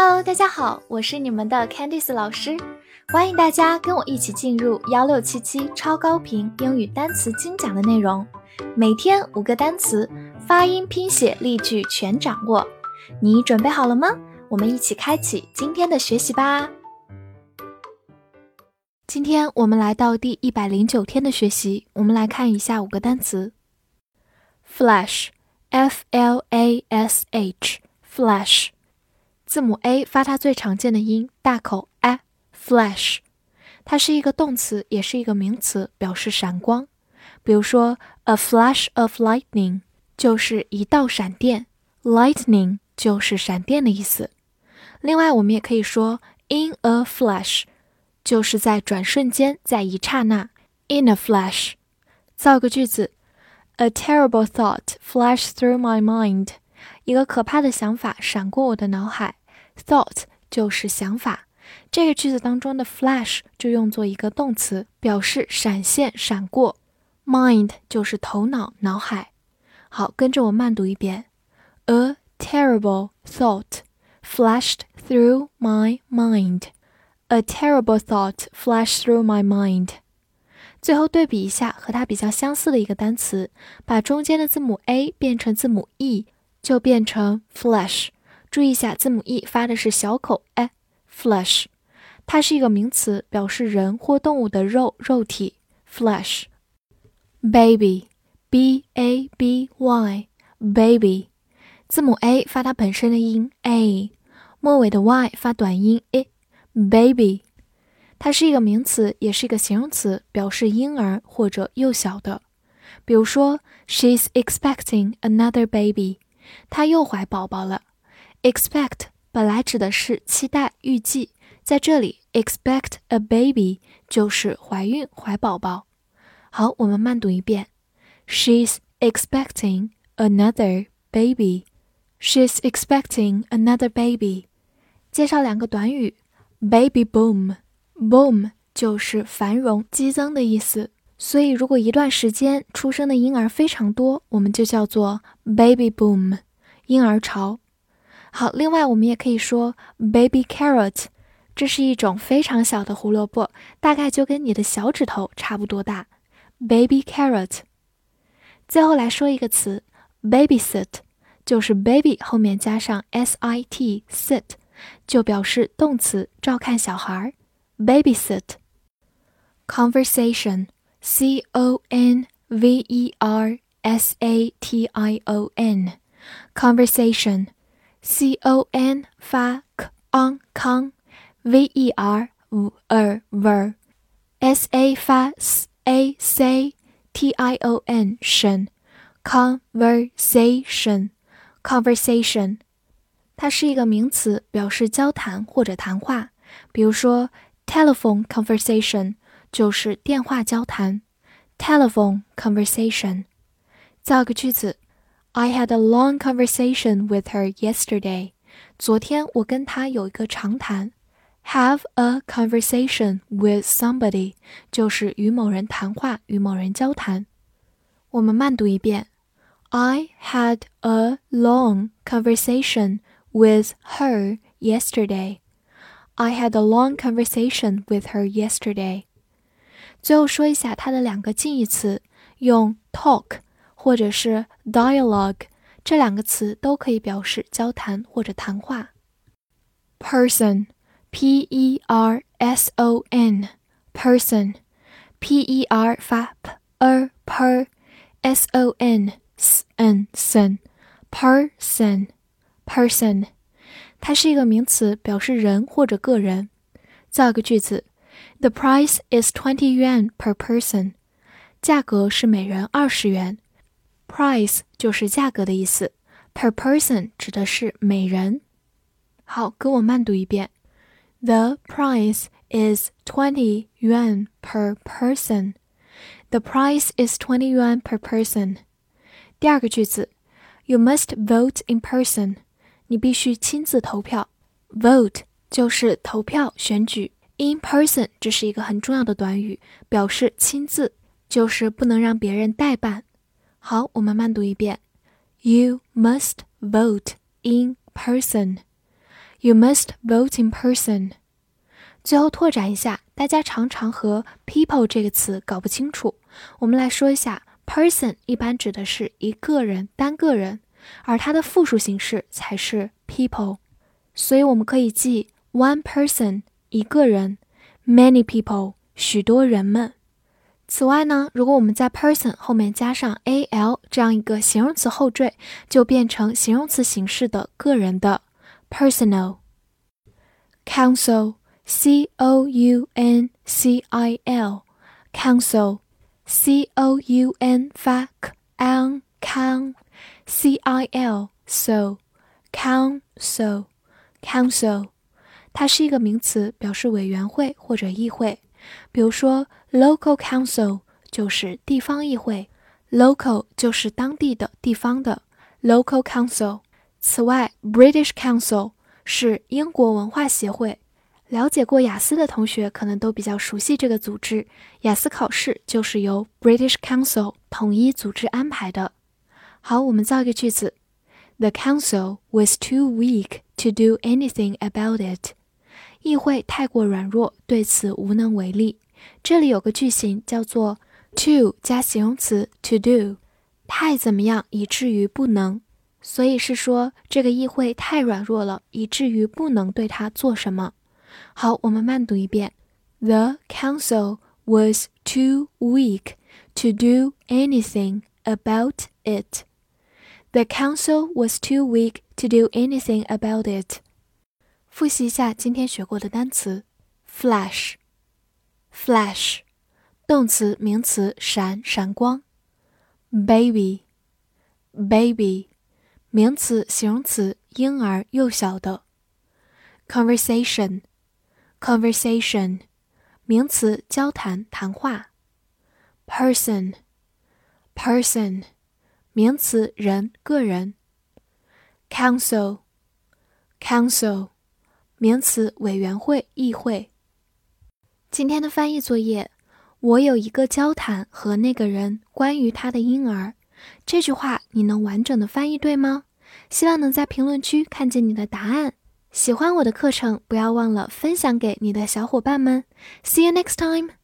Hello，大家好，我是你们的 Candice 老师，欢迎大家跟我一起进入幺六七七超高频英语单词精讲的内容，每天五个单词，发音、拼写、例句全掌握，你准备好了吗？我们一起开启今天的学习吧。今天我们来到第一百零九天的学习，我们来看一下五个单词：flash，f l a s h，flash。字母 a 发它最常见的音，大口 a，flash，它是一个动词，也是一个名词，表示闪光。比如说，a flash of lightning 就是一道闪电，lightning 就是闪电的意思。另外，我们也可以说 in a flash，就是在转瞬间，在一刹那，in a flash。造个句子，a terrible thought flashed through my mind，一个可怕的想法闪过我的脑海。Thought 就是想法，这个句子当中的 flash 就用作一个动词，表示闪现、闪过。Mind 就是头脑、脑海。好，跟着我慢读一遍：A terrible thought flashed through my mind. A terrible thought flashed through my mind. 最后对比一下和它比较相似的一个单词，把中间的字母 a 变成字母 e，就变成 flash。注意一下，字母 e 发的是小口 a，flesh，它是一个名词，表示人或动物的肉、肉体。flesh，baby，b a b y，baby，字母 a 发它本身的音 a，末尾的 y 发短音 i，baby，它是一个名词，也是一个形容词，表示婴儿或者幼小的。比如说，she's expecting another baby，她又怀宝宝了。Expect 本来指的是期待、预计，在这里，expect a baby 就是怀孕、怀宝宝。好，我们慢读一遍：She's expecting another baby. She's expecting another baby. 介绍两个短语：baby boom。boom 就是繁荣、激增的意思，所以如果一段时间出生的婴儿非常多，我们就叫做 baby boom，婴儿潮。好，另外我们也可以说 baby carrot，这是一种非常小的胡萝卜，大概就跟你的小指头差不多大。baby carrot。最后来说一个词 babysit，就是 baby 后面加上 s i t sit，就表示动词照看小孩。babysit。conversation，c o n v e r s a t i o n，conversation。 C o n 发 k on 康，v e r v er ver，s a 发 s a c t i o n 神，conversation conversation，它是一个名词，表示交谈或者谈话。比如说 telephone conversation 就是电话交谈，telephone conversation。造个句子。I had a long conversation with her yesterday. 昨天我跟她有一个长谈。Have a conversation with somebody 就是与某人谈话，与某人交谈。我们慢读一遍。I had a long conversation with her yesterday. I had a long conversation with her yesterday. 最后说一下它的两个近义词，用 talk 或者是 dialogue 这两个词都可以表示交谈或者谈话。person，p e r s o n，person，p e r 发 p er per，s o n s n son，person，person，它是一个名词，表示人或者个人。造个句子：The price is twenty yuan per person，价格是每人二十元。 Price 就是价格的意思，per person 指的是每人。好，跟我慢读一遍：The price is twenty yuan per person. The price is twenty yuan per person. 第二个句子，You must vote in person. 你必须亲自投票。Vote 就是投票、选举。In person 这是一个很重要的短语，表示亲自，就是不能让别人代办。好，我们慢读一遍。You must vote in person. You must vote in person。最后拓展一下，大家常常和 people 这个词搞不清楚。我们来说一下，person 一般指的是一个人、单个人，而它的复数形式才是 people。所以我们可以记 one person 一个人，many people 许多人们。此外呢，如果我们在 person 后面加上 al 这样一个形容词后缀，就变成形容词形式的个人的 personal。council c o u n c i l council c o u n 发 k an can c i l so council council 它是一个名词，表示委员会或者议会。比如说，local council 就是地方议会，local 就是当地的地方的 local council。此外，British Council 是英国文化协会。了解过雅思的同学可能都比较熟悉这个组织。雅思考试就是由 British Council 统一组织安排的。好，我们造一个句子：The council was too weak to do anything about it. 议会太过软弱，对此无能为力。这里有个句型叫做 to 加形容词 to do，太怎么样以至于不能，所以是说这个议会太软弱了，以至于不能对它做什么。好，我们慢读一遍：The council was too weak to do anything about it. The council was too weak to do anything about it. 复习一下今天学过的单词：flash，flash，动词、名词，闪、闪光；baby，baby，名词、形容词，婴儿、幼小的；conversation，conversation，名词，交谈、谈话；person，person，名词，人、个人；council，council。 名词委员会、议会。今天的翻译作业，我有一个交谈和那个人关于他的婴儿。这句话你能完整的翻译对吗？希望能在评论区看见你的答案。喜欢我的课程，不要忘了分享给你的小伙伴们。See you next time.